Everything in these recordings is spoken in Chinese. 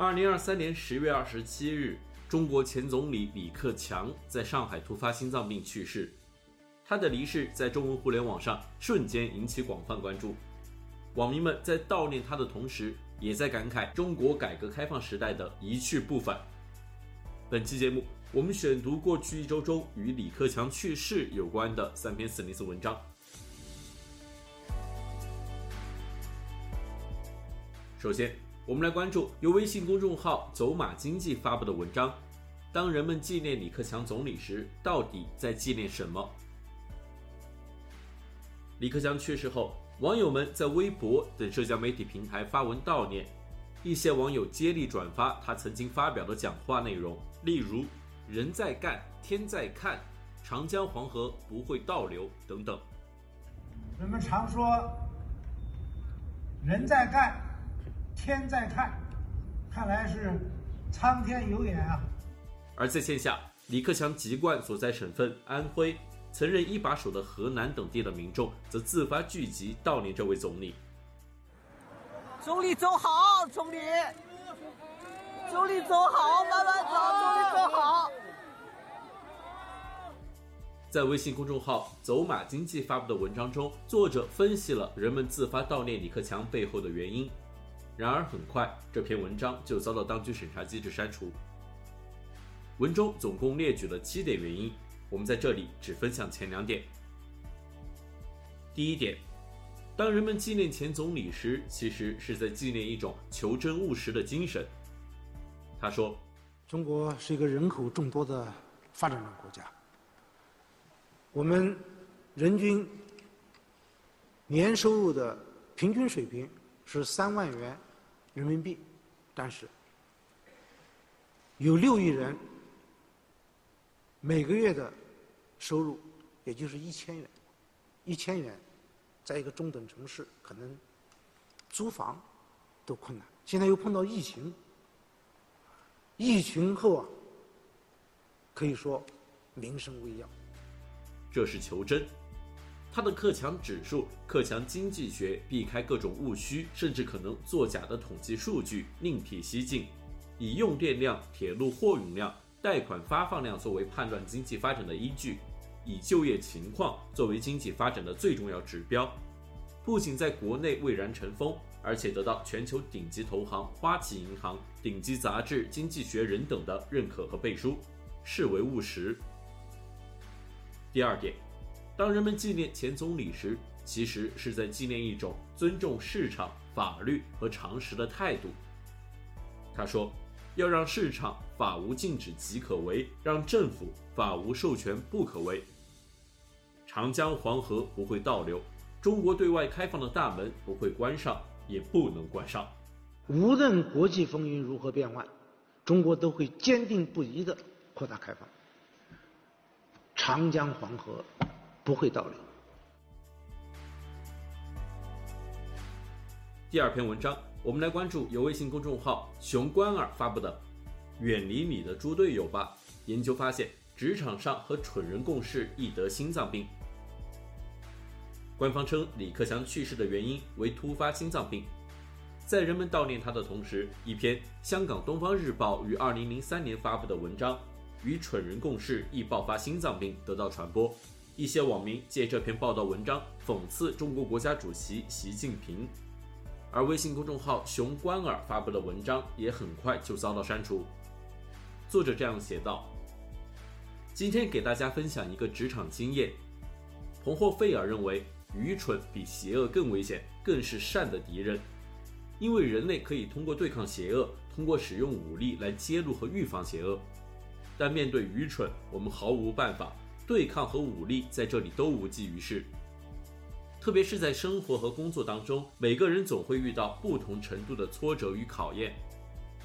二零二三年十月二十七日，中国前总理李克强在上海突发心脏病去世。他的离世在中文互联网上瞬间引起广泛关注，网民们在悼念他的同时，也在感慨中国改革开放时代的一去不返。本期节目，我们选读过去一周中与李克强去世有关的三篇四零四文章。首先，我们来关注由微信公众号“走马经济”发布的文章：当人们纪念李克强总理时，到底在纪念什么？李克强去世后，网友们在微博等社交媒体平台发文悼念，一些网友接力转发他曾经发表的讲话内容，例如“人在干，天在看，长江黄河不会倒流”等等。人们常说“人在干”。天在看，看来是苍天有眼啊！而在线下，李克强籍贯所在省份安徽、曾任一把手的河南等地的民众，则自发聚集悼念这位总理。总理走好，总理，总理走好，慢慢走，总理走好。在微信公众号“走马经济”发布的文章中，作者分析了人们自发悼念李克强背后的原因。然而，很快这篇文章就遭到当局审查机制删除。文中总共列举了七点原因，我们在这里只分享前两点。第一点，当人们纪念前总理时，其实是在纪念一种求真务实的精神。他说：“中国是一个人口众多的发展中国家，我们人均年收入的平均水平是三万元。”人民币，但是有六亿人每个月的收入也就是一千元，一千元，在一个中等城市可能租房都困难。现在又碰到疫情，疫情后啊，可以说民生危要。这是求真。他的克强指数、克强经济学，避开各种误区，甚至可能作假的统计数据，另辟蹊径，以用电量、铁路货运量、贷款发放量作为判断经济发展的依据，以就业情况作为经济发展的最重要指标，不仅在国内蔚然成风，而且得到全球顶级投行花旗银行、顶级杂志《经济学人》等的认可和背书，视为务实。第二点。当人们纪念前总理时，其实是在纪念一种尊重市场、法律和常识的态度。他说：“要让市场法无禁止即可为，让政府法无授权不可为。长江黄河不会倒流，中国对外开放的大门不会关上，也不能关上。无论国际风云如何变幻，中国都会坚定不移地扩大开放。长江黄河。”不会倒流。第二篇文章，我们来关注由微信公众号“熊关尔”发布的《远离你的猪队友吧》。研究发现，职场上和蠢人共事易得心脏病。官方称李克强去世的原因为突发心脏病。在人们悼念他的同时，一篇香港《东方日报》于二零零三年发布的文章《与蠢人共事易爆发心脏病》得到传播。一些网民借这篇报道文章讽刺中国国家主席习近平，而微信公众号“熊观尔”发布的文章也很快就遭到删除。作者这样写道：“今天给大家分享一个职场经验。彭霍费尔认为，愚蠢比邪恶更危险，更是善的敌人，因为人类可以通过对抗邪恶，通过使用武力来揭露和预防邪恶，但面对愚蠢，我们毫无办法。”对抗和武力在这里都无济于事，特别是在生活和工作当中，每个人总会遇到不同程度的挫折与考验。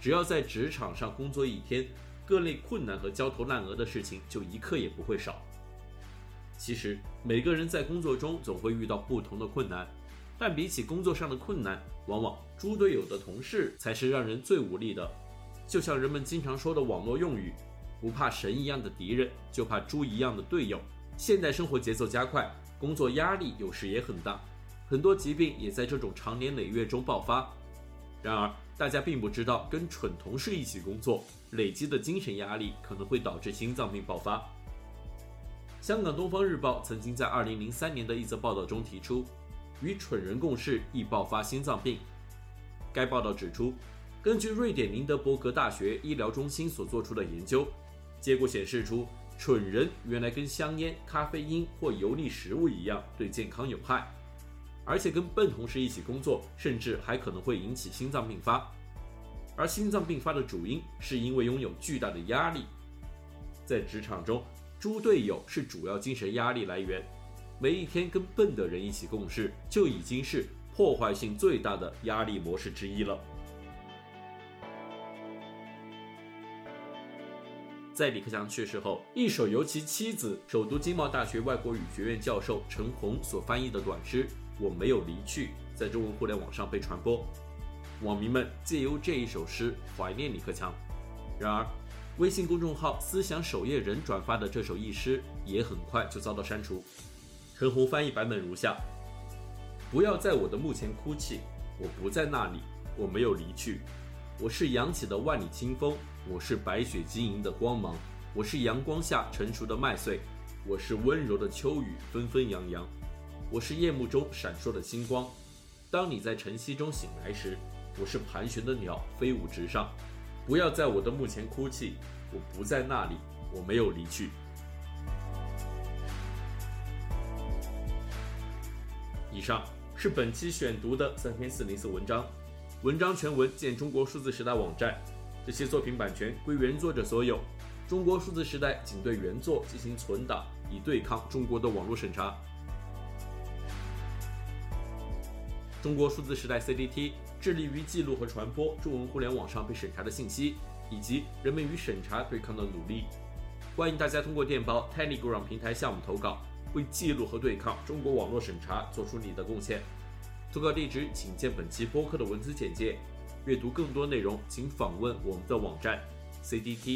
只要在职场上工作一天，各类困难和焦头烂额的事情就一刻也不会少。其实每个人在工作中总会遇到不同的困难，但比起工作上的困难，往往猪队友的同事才是让人最无力的。就像人们经常说的网络用语：“不怕神一样的敌人，就怕猪一样的队友。”现代生活节奏加快，工作压力有时也很大，很多疾病也在这种长年累月中爆发。然而，大家并不知道，跟蠢同事一起工作，累积的精神压力可能会导致心脏病爆发。香港《东方日报》曾经在2003年的一则报道中提出，与蠢人共事易爆发心脏病。该报道指出，根据瑞典林德伯格大学医疗中心所做出的研究，结果显示出，蠢人原来跟香烟、咖啡因或油腻食物一样，对健康有害。而且跟笨同事一起工作，甚至还可能会引起心脏病发。而心脏病发的主因是因为拥有巨大的压力。在职场中，猪队友是主要精神压力来源。每一天跟笨的人一起共事，就已经是破坏性最大的压力模式之一了。在李克强去世后，一首由其妻子、首都经贸大学外国语学院教授陈红所翻译的短诗。我没有离去，在中文互联网上被传播，网民们借由这一首诗怀念李克强。然而，微信公众号“思想守夜人”转发的这首一诗也很快就遭到删除。陈红翻译版本如下：不要在我的墓前哭泣，我不在那里，我没有离去。我是扬起的万里清风，我是白雪晶莹的光芒，我是阳光下成熟的麦穗，我是温柔的秋雨，纷纷扬扬。我是夜幕中闪烁的星光，当你在晨曦中醒来时，我是盘旋的鸟，飞舞直上。不要在我的墓前哭泣，我不在那里，我没有离去。以上是本期选读的三篇四零四文章，文章全文见中国数字时代网站。这些作品版权归原作者所有，中国数字时代仅对原作进行存档，以对抗中国的网络审查。中国数字时代 CDT 致力于记录和传播中文互联网上被审查的信息，以及人们与审查对抗的努力。欢迎大家通过电报 Telegram 平台向我们投稿，为记录和对抗中国网络审查做出你的贡献。投稿地址请见本期播客的文字简介。阅读更多内容，请访问我们的网站 cdt.media。